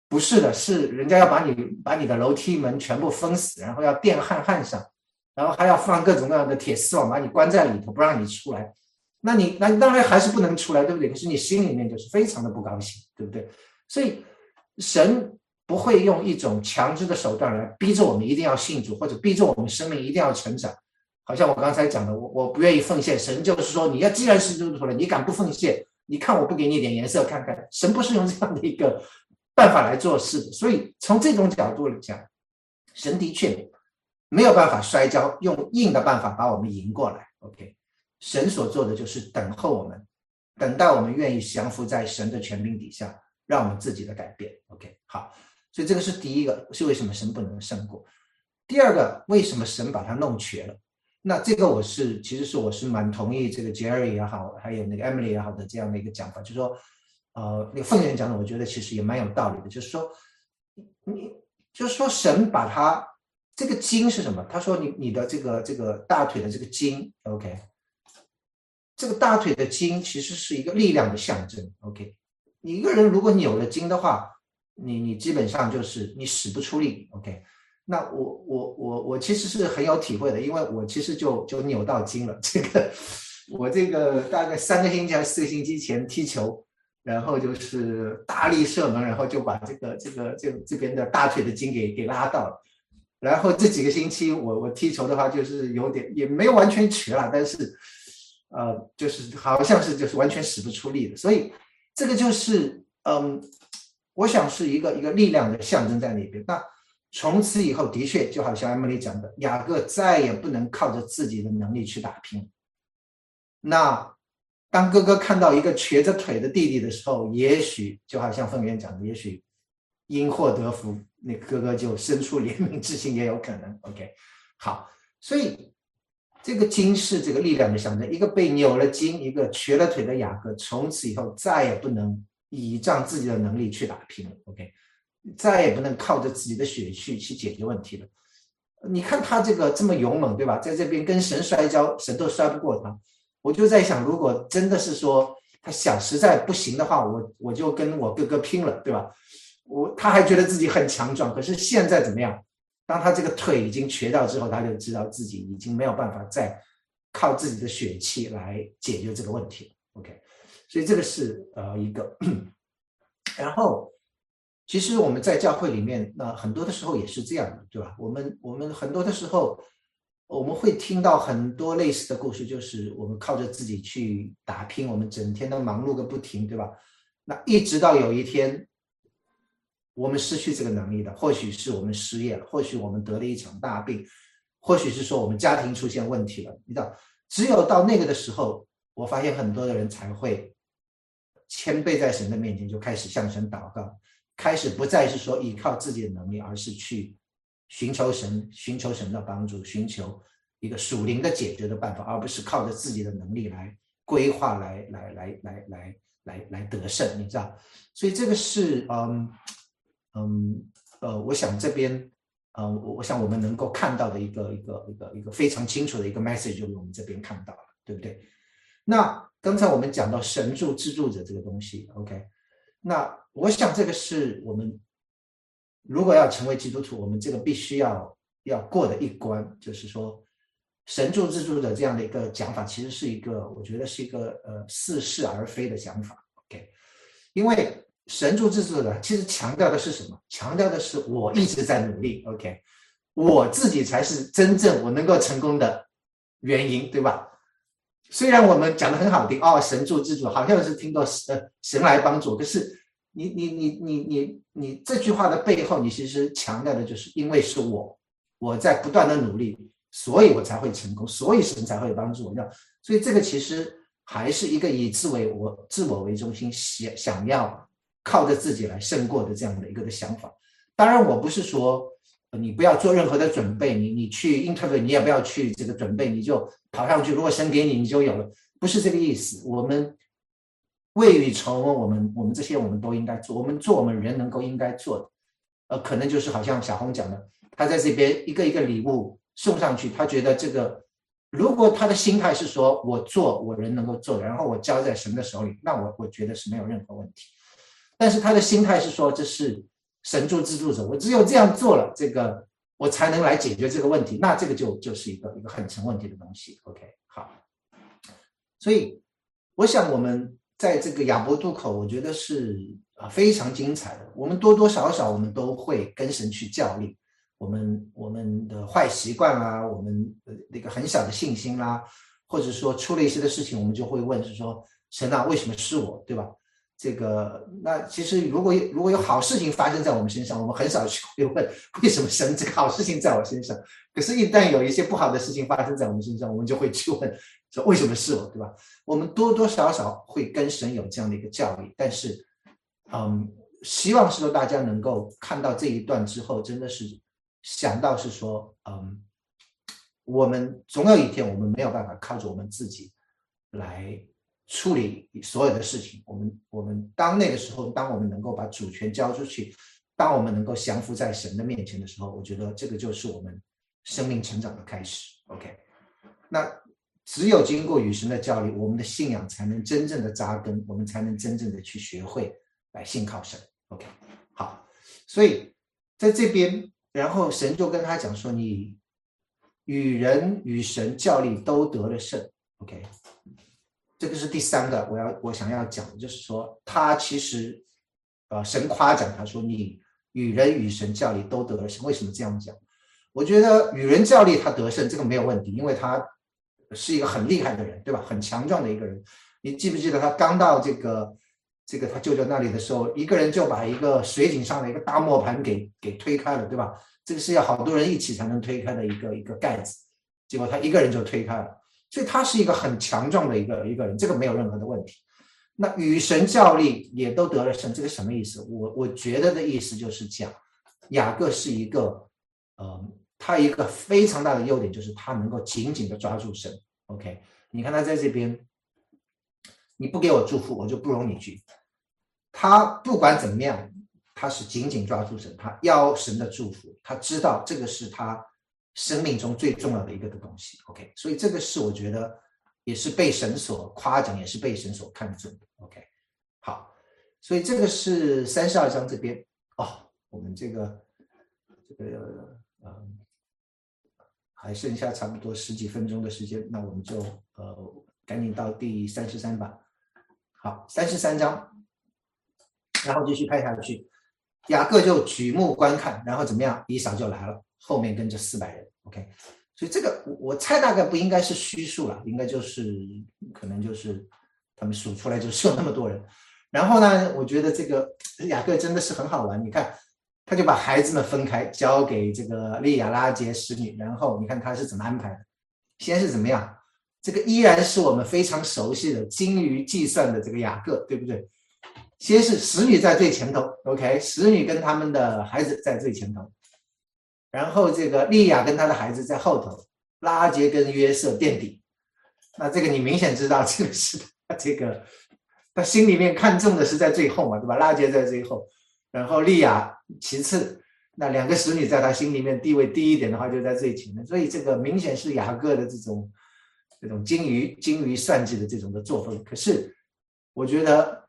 不是的，是人家要把你把你的楼梯门全部封死，然后要电焊焊上。然后还要放各种各样的铁丝网把你关在里头，不让你出来。那你那当然还是不能出来，对不对？可是你心里面就是非常的不高兴，对不对？所以神不会用一种强制的手段来逼着我们一定要信主，或者逼着我们生命一定要成长。好像我刚才讲的，我我不愿意奉献，神就是说，你要既然是基督徒了，你敢不奉献？你看我不给你点颜色看看？神不是用这样的一个办法来做事的。所以从这种角度来讲，神的确。没有办法摔跤，用硬的办法把我们赢过来。OK，神所做的就是等候我们，等待我们愿意降服在神的权柄底下，让我们自己的改变。OK，好，所以这个是第一个，是为什么神不能胜过？第二个，为什么神把它弄瘸了？那这个我是其实是我是蛮同意这个 Jerry 也好，还有那个 Emily 也好的这样的一个讲法，就是说，呃，那个凤姐讲的，我觉得其实也蛮有道理的，就是说，你就是说神把它。这个筋是什么？他说：“你你的这个这个大腿的这个筋，OK，这个大腿的筋其实是一个力量的象征，OK。你一个人如果扭了筋的话，你你基本上就是你使不出力，OK。那我我我我其实是很有体会的，因为我其实就就扭到筋了。这个我这个大概三个星期还是四个星期前踢球，然后就是大力射门，然后就把这个这个这这边的大腿的筋给给拉到了。”然后这几个星期，我我踢球的话，就是有点也没有完全瘸了，但是，呃，就是好像是就是完全使不出力的，所以这个就是嗯，我想是一个一个力量的象征在那边。那从此以后，的确就好像艾米丽讲的，雅各再也不能靠着自己的能力去打拼。那当哥哥看到一个瘸着腿的弟弟的时候，也许就好像凤元讲的，也许因祸得福。那哥哥就生出怜悯之心也有可能。OK，好，所以这个筋是这个力量的象征。一个被扭了筋、一个瘸了腿的雅各，从此以后再也不能倚仗自己的能力去打拼。OK，再也不能靠着自己的血去去解决问题了。你看他这个这么勇猛，对吧？在这边跟神摔跤，神都摔不过他。我就在想，如果真的是说他想实在不行的话，我我就跟我哥哥拼了，对吧？我他还觉得自己很强壮，可是现在怎么样？当他这个腿已经瘸掉之后，他就知道自己已经没有办法再靠自己的血气来解决这个问题了。OK，所以这个是呃一个，然后。其实我们在教会里面，那很多的时候也是这样的，对吧？我们我们很多的时候，我们会听到很多类似的故事，就是我们靠着自己去打拼，我们整天都忙碌个不停，对吧？那一直到有一天，我们失去这个能力的，或许是我们失业了，或许我们得了一场大病，或许是说我们家庭出现问题了，你知道，只有到那个的时候，我发现很多的人才会谦卑在神的面前，就开始向神祷告。开始不再是说依靠自己的能力，而是去寻求神、寻求神的帮助，寻求一个属灵的解决的办法，而不是靠着自己的能力来规划、来、来、来、来、来、来、来得胜，你知道？所以这个是，嗯、嗯、呃，我想这边，嗯，我我想我们能够看到的一个、一个、一个、一个非常清楚的一个 message，就是我们这边看到了，对不对？那刚才我们讲到神助自助者这个东西，OK？那我想这个是我们如果要成为基督徒，我们这个必须要要过的一关，就是说神助自助的这样的一个讲法，其实是一个我觉得是一个呃似是而非的想法。OK，因为神助自助的其实强调的是什么？强调的是我一直在努力。OK，我自己才是真正我能够成功的原因，对吧？虽然我们讲的很好听哦，神助自助，好像是听到神神来帮助，可是你你你你你你这句话的背后，你其实强调的就是因为是我我在不断的努力，所以我才会成功，所以神才会帮助我。所以这个其实还是一个以自为我自我为中心，想想要靠着自己来胜过的这样的一个的想法。当然，我不是说。你不要做任何的准备，你你去 interview，你也不要去这个准备，你就跑上去。如果神给你，你就有了，不是这个意思。我们未雨绸缪，我们我们这些我们都应该做，我们做我们人能够应该做的。呃，可能就是好像小红讲的，他在这边一个一个礼物送上去，他觉得这个，如果他的心态是说我做我人能够做，然后我交在神的手里，那我我觉得是没有任何问题。但是他的心态是说这是。神助自助者，我只有这样做了，这个我才能来解决这个问题。那这个就就是一个一个很成问题的东西。OK，好。所以我想我们在这个亚伯渡口，我觉得是啊非常精彩的。我们多多少少我们都会跟神去较力，我们我们的坏习惯啦，我们的那个很小的信心啦，或者说出了一些的事情，我们就会问是说神啊，为什么是我，对吧？这个，那其实如果有如果有好事情发生在我们身上，我们很少去 会问为什么神这个好事情在我身上。可是，一旦有一些不好的事情发生在我们身上，我们就会去问说为什么是我，对吧？我们多多少少会跟神有这样的一个教育。但是，嗯，希望是说大家能够看到这一段之后，真的是想到是说，嗯，我们总有一天我们没有办法靠着我们自己来。处理所有的事情，我们我们当那个时候，当我们能够把主权交出去，当我们能够降服在神的面前的时候，我觉得这个就是我们生命成长的开始。OK，那只有经过与神的教育，我们的信仰才能真正的扎根，我们才能真正的去学会来信靠神。OK，好，所以在这边，然后神就跟他讲说：“你与人与神教力都得了胜。”OK。这个是第三个，我要我想要讲的，就是说他其实，呃，神夸奖他说你与人与神教力都得胜。为什么这样讲？我觉得与人教力他得胜这个没有问题，因为他是一个很厉害的人，对吧？很强壮的一个人。你记不记得他刚到这个这个他舅舅那里的时候，一个人就把一个水井上的一个大磨盘给给推开了，对吧？这个是要好多人一起才能推开的一个一个盖子，结果他一个人就推开了。所以他是一个很强壮的一个一个人，这个没有任何的问题。那与神较力也都得了胜，这个什么意思？我我觉得的意思就是讲，雅各是一个，呃，他一个非常大的优点就是他能够紧紧的抓住神。OK，你看他在这边，你不给我祝福，我就不容你去。他不管怎么样，他是紧紧抓住神，他要神的祝福，他知道这个是他生命中最重要的一个的东西。OK，所以这个是我觉得也是被神所夸奖，也是被神所看重的。OK，好，所以这个是三十二章这边哦，我们这个这个呃，还剩下差不多十几分钟的时间，那我们就呃赶紧到第三十三吧。好，三十三章，然后继续看下去。雅各就举目观看，然后怎么样？以扫就来了，后面跟着四百人。OK，所以这个我我猜大概不应该是虚数了，应该就是可能就是他们数出来就是那么多人。然后呢，我觉得这个雅各真的是很好玩。你看，他就把孩子们分开，交给这个利亚拉杰使女。然后你看他是怎么安排的？先是怎么样？这个依然是我们非常熟悉的精于计算的这个雅各，对不对？先是使女在最前头，OK，使女跟他们的孩子在最前头，然后这个利亚跟他的孩子在后头，拉杰跟约瑟垫底。那这个你明显知道，这个是他这个他心里面看重的是在最后嘛，对吧？拉杰在最后，然后利亚其次，那两个使女在他心里面地位低一点的话，就在最前面。所以这个明显是雅各的这种这种精于精于算计的这种的作风。可是我觉得。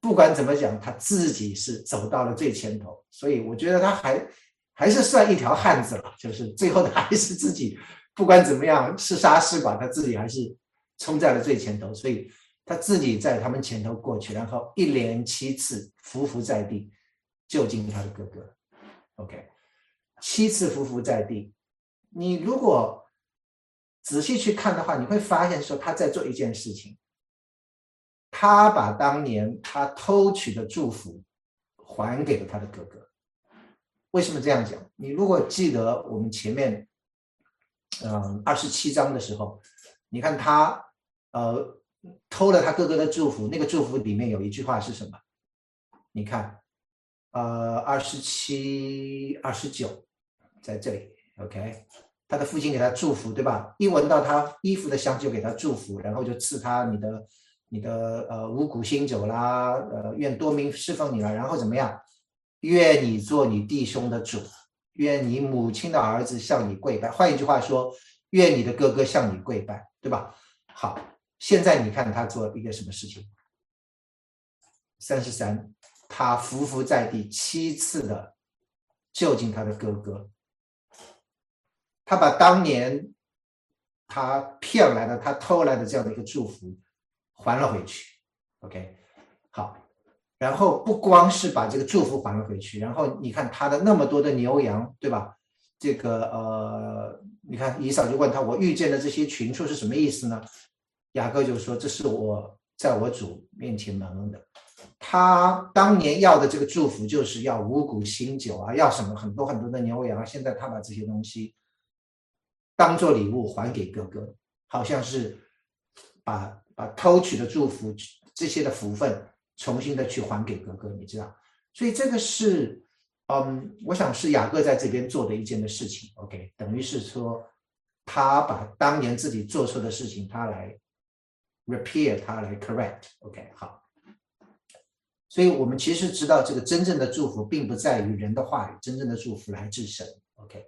不管怎么讲，他自己是走到了最前头，所以我觉得他还还是算一条汉子了。就是最后他还是自己，不管怎么样是杀是剐，他自己还是冲在了最前头，所以他自己在他们前头过去，然后一连七次匍匐在地，救进他的哥哥。OK，七次匍匐在地，你如果仔细去看的话，你会发现说他在做一件事情。他把当年他偷取的祝福还给了他的哥哥。为什么这样讲？你如果记得我们前面，嗯，二十七章的时候，你看他呃偷了他哥哥的祝福，那个祝福里面有一句话是什么？你看，呃，二十七、二十九在这里，OK，他的父亲给他祝福，对吧？一闻到他衣服的香就给他祝福，然后就赐他你的。你的呃五谷新酒啦，呃愿多名侍奉你了，然后怎么样？愿你做你弟兄的主，愿你母亲的儿子向你跪拜。换一句话说，愿你的哥哥向你跪拜，对吧？好，现在你看他做了一个什么事情？三十三，他匍匐在地七次的就近他的哥哥，他把当年他骗来的、他偷来的这样的一个祝福。还了回去，OK，好，然后不光是把这个祝福还了回去，然后你看他的那么多的牛羊，对吧？这个呃，你看以扫就问他，我遇见的这些群畜是什么意思呢？雅各就说，这是我在我主面前蒙的。他当年要的这个祝福就是要五谷新酒啊，要什么很多很多的牛羊，现在他把这些东西当做礼物还给哥哥，好像是把。把偷取的祝福这些的福分重新的去还给哥哥，你知道，所以这个是，嗯，我想是雅各在这边做的一件的事情。OK，等于是说他把当年自己做错的事情，他来 repair，他来 correct。OK，好，所以我们其实知道，这个真正的祝福并不在于人的话语，真正的祝福来自神。OK，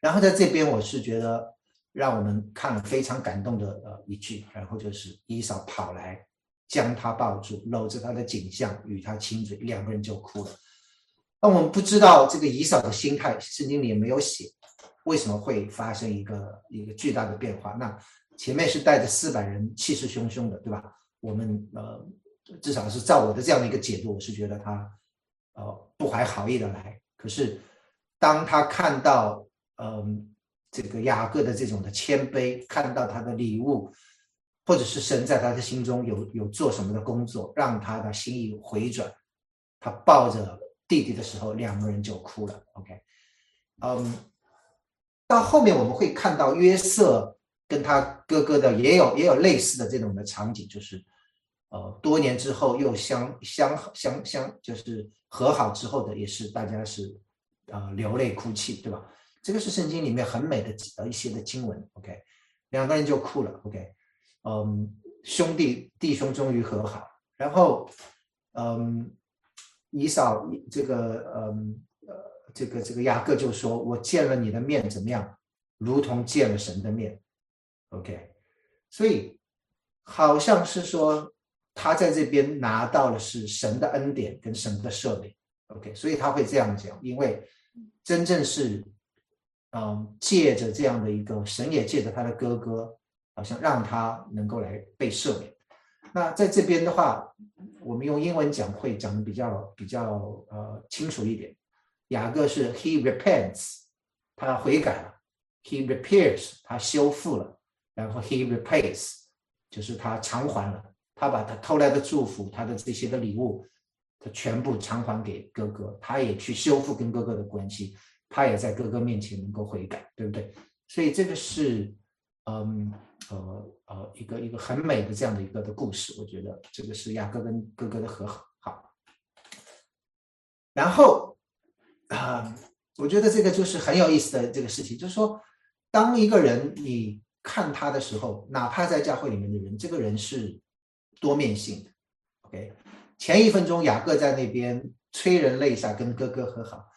然后在这边我是觉得。让我们看了非常感动的呃一句，然后就是伊嫂跑来将他抱住，搂着他的颈项与他亲嘴，两个人就哭了。那我们不知道这个姨嫂的心态，圣经里也没有写，为什么会发生一个一个巨大的变化？那前面是带着四百人，气势汹汹的，对吧？我们呃至少是照我的这样的一个解读，我是觉得他呃不怀好意的来。可是当他看到嗯。这个雅各的这种的谦卑，看到他的礼物，或者是神在他的心中有有做什么的工作，让他的心意回转。他抱着弟弟的时候，两个人就哭了。OK，嗯，到后面我们会看到约瑟跟他哥哥的也有也有类似的这种的场景，就是呃多年之后又相相相相就是和好之后的，也是大家是呃流泪哭泣，对吧？这个是圣经里面很美的呃一些的经文，OK，两个人就哭了，OK，嗯，兄弟弟兄终于和好，然后，嗯，以扫这个嗯呃这个这个雅各就说：“我见了你的面怎么样，如同见了神的面。”OK，所以好像是说他在这边拿到的是神的恩典跟神的赦免。OK，所以他会这样讲，因为真正是嗯借着这样的一个神也借着他的哥哥，好像让他能够来被赦免。那在这边的话，我们用英文讲会讲的比较比较呃清楚一点。雅各是 he repents，他悔改了；he repairs，他修复了；然后 he repays，就是他偿还了。他把他偷来的祝福，他的这些的礼物，他全部偿还给哥哥。他也去修复跟哥哥的关系，他也在哥哥面前能够悔改，对不对？所以这个是嗯。呃呃，一个一个很美的这样的一个的故事，我觉得这个是雅各跟哥哥的和好。然后啊，我觉得这个就是很有意思的这个事情，就是说，当一个人你看他的时候，哪怕在教会里面的人，这个人是多面性的。OK，前一分钟雅各在那边催人泪下跟哥哥和好，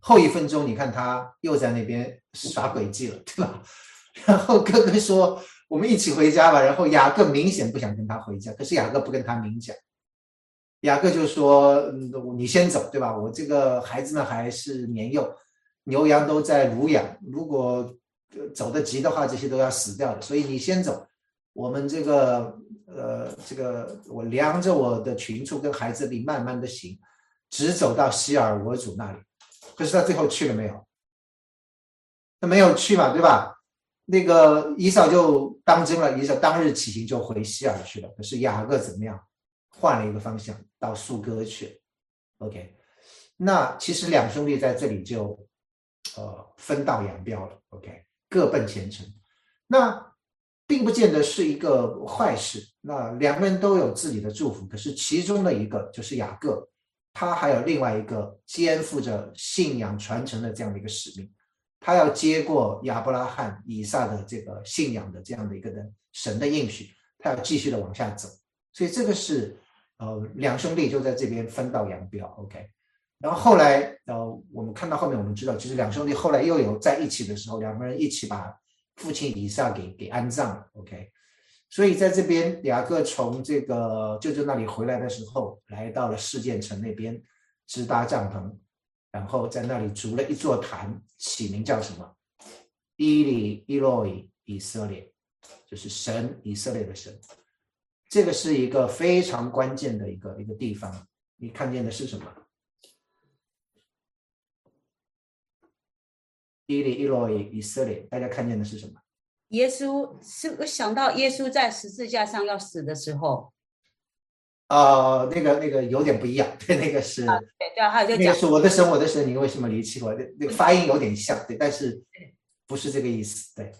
后一分钟你看他又在那边耍诡计了，对吧？然后哥哥说。我们一起回家吧。然后雅各明显不想跟他回家，可是雅各不跟他明讲。雅各就说：“，你先走，对吧？我这个孩子呢还是年幼，牛羊都在乳养，如果走得急的话，这些都要死掉的。所以你先走，我们这个呃，这个我量着我的群畜跟孩子里慢慢的行，直走到希尔我主那里。可是他最后去了没有？他没有去嘛，对吧？”那个以扫就当真了，以扫当日起行就回希尔去了。可是雅各怎么样？换了一个方向，到苏哥去。OK，那其实两兄弟在这里就呃分道扬镳了。OK，各奔前程。那并不见得是一个坏事。那两个人都有自己的祝福，可是其中的一个就是雅各，他还有另外一个肩负着信仰传承的这样的一个使命。他要接过亚伯拉罕、以撒的这个信仰的这样的一个的神的应许，他要继续的往下走，所以这个是呃两兄弟就在这边分道扬镳，OK。然后后来呃我们看到后面我们知道，其实两兄弟后来又有在一起的时候，两个人一起把父亲以撒给给安葬了，OK。所以在这边雅各从这个舅舅那里回来的时候，来到了事件城那边支搭帐篷。然后在那里筑了一座坛，起名叫什么？伊里伊洛伊以色列，就是神以色列的神。这个是一个非常关键的一个一个地方。你看见的是什么？伊里伊洛伊以色列，大家看见的是什么？耶稣是我想到耶稣在十字架上要死的时候。呃，那个那个有点不一样，对，那个是，对对，还有就那个是我的神，我的神，你为什么离弃我？那那个发音有点像，对，但是不是这个意思，对。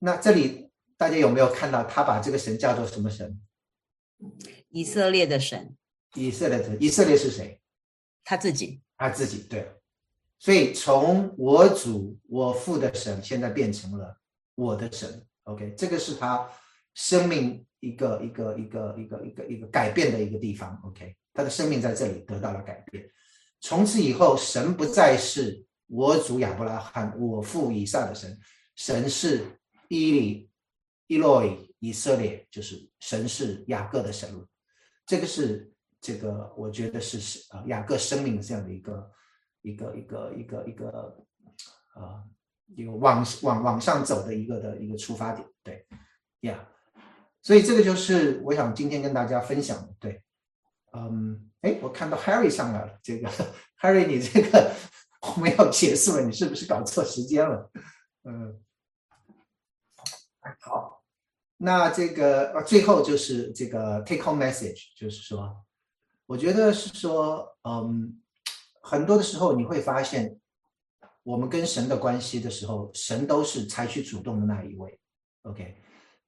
那这里大家有没有看到他把这个神叫做什么神？以色列的神。以色列的，以色列是谁？他自己。他自己，对。所以从我主我父的神，现在变成了我的神。OK，这个是他生命。一个一个一个一个一个一个改变的一个地方，OK，他的生命在这里得到了改变。从此以后，神不再是我主亚伯拉罕、我父以撒的神，神是伊利、伊洛伊、以色列，就是神是雅各的神。这个是这个，我觉得是是啊，雅各生命的这样的一个一个一个一个一个啊，一个往往往上走的一个的一个出发点，对，呀。所以这个就是我想今天跟大家分享的，对，嗯，哎，我看到 Harry 上来了，这个 Harry，你这个我们要结束了，你是不是搞错时间了？嗯，好，那这个呃最后就是这个 take home message，就是说，我觉得是说，嗯，很多的时候你会发现，我们跟神的关系的时候，神都是采取主动的那一位，OK。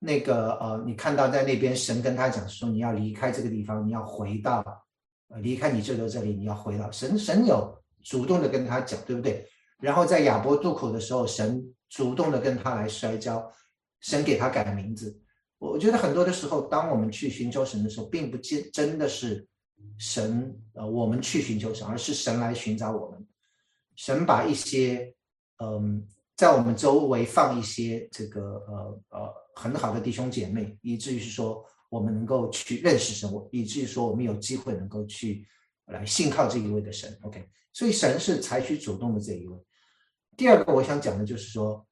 那个呃，你看到在那边，神跟他讲说，你要离开这个地方，你要回到，离开你舅舅这里，你要回到神，神有主动的跟他讲，对不对？然后在亚伯渡口的时候，神主动的跟他来摔跤，神给他改名字。我觉得很多的时候，当我们去寻求神的时候，并不见真的是神呃我们去寻求神，而是神来寻找我们。神把一些嗯在我们周围放一些这个呃呃很好的弟兄姐妹，以至于是说我们能够去认识神，我以至于说我们有机会能够去来信靠这一位的神。OK，所以神是采取主动的这一位。第二个我想讲的就是说，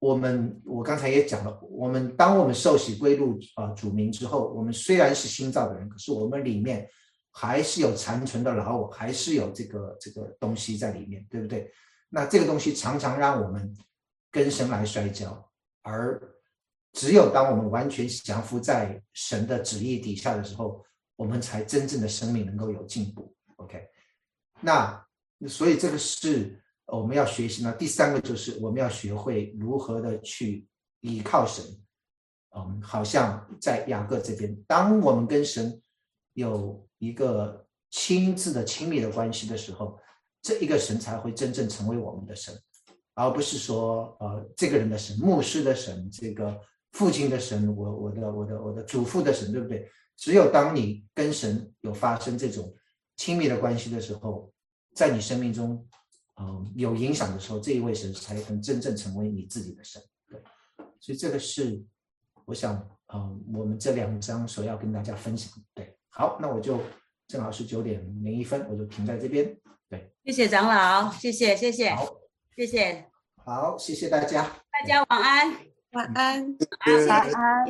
我们我刚才也讲了，我们当我们受洗归入啊主名之后，我们虽然是新造的人，可是我们里面还是有残存的老我，还是有这个这个东西在里面，对不对？那这个东西常常让我们跟神来摔跤，而只有当我们完全降服在神的旨意底下的时候，我们才真正的生命能够有进步。OK，那所以这个是我们要学习呢。第三个就是我们要学会如何的去依靠神。嗯，好像在雅各这边，当我们跟神有一个亲自的亲密的关系的时候，这一个神才会真正成为我们的神，而不是说呃这个人的神、牧师的神、这个父亲的神、我我的我的我的祖父的神，对不对？只有当你跟神有发生这种亲密的关系的时候，在你生命中，嗯，有影响的时候，这一位神才能真正成为你自己的神。对，所以这个是我想，嗯，我们这两章所要跟大家分享。对，好，那我就正好是九点零一分，我就停在这边。对，谢谢长老，谢谢谢谢好，谢谢好，谢谢大家。大家晚安，晚安。晚安，晚安。